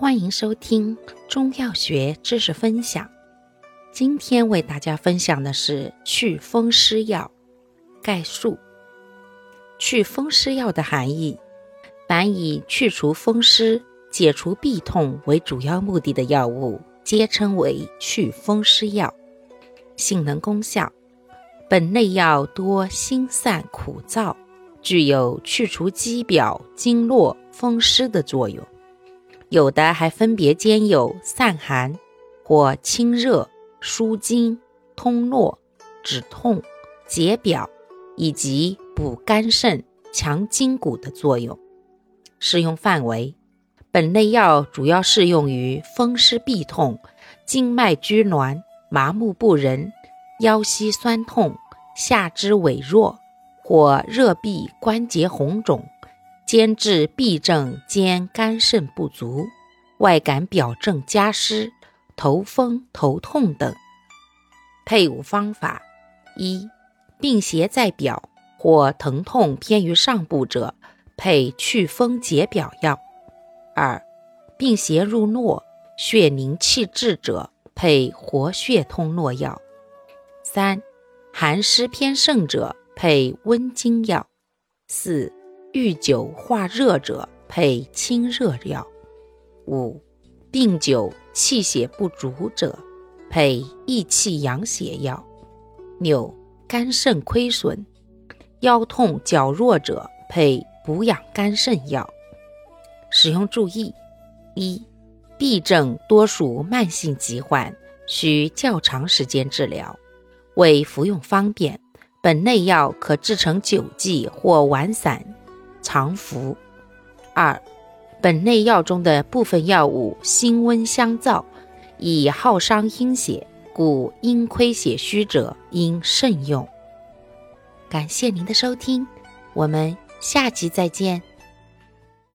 欢迎收听中药学知识分享。今天为大家分享的是祛风湿药概述。祛风湿药的含义：凡以去除风湿、解除痹痛为主要目的的药物，皆称为祛风湿药。性能功效：本类药多辛散苦燥，具有去除肌表、经络风湿的作用。有的还分别兼有散寒或清热、舒筋、通络、止痛、解表以及补肝肾、强筋骨的作用。适用范围：本类药主要适用于风湿痹痛、经脉拘挛、麻木不仁、腰膝酸痛、下肢痿弱或热痹关节红肿。兼治痹症兼肝肾不足、外感表症加湿、头风头痛等。配伍方法：一、病邪在表或疼痛偏于上部者，配祛风解表药；二、病邪入络、血凝气滞者，配活血通络药；三、寒湿偏盛者，配温经药；四。遇酒化热者，配清热药；五、病久气血不足者，配益气养血药；六、肝肾亏损、腰痛脚弱者，配补养肝肾药。使用注意：一、痹症多属慢性疾患，需较长时间治疗，为服用方便，本类药可制成酒剂或丸散。常服。二，本类药中的部分药物辛温相燥，以耗伤阴血，故阴亏血虚者应慎用。感谢您的收听，我们下集再见。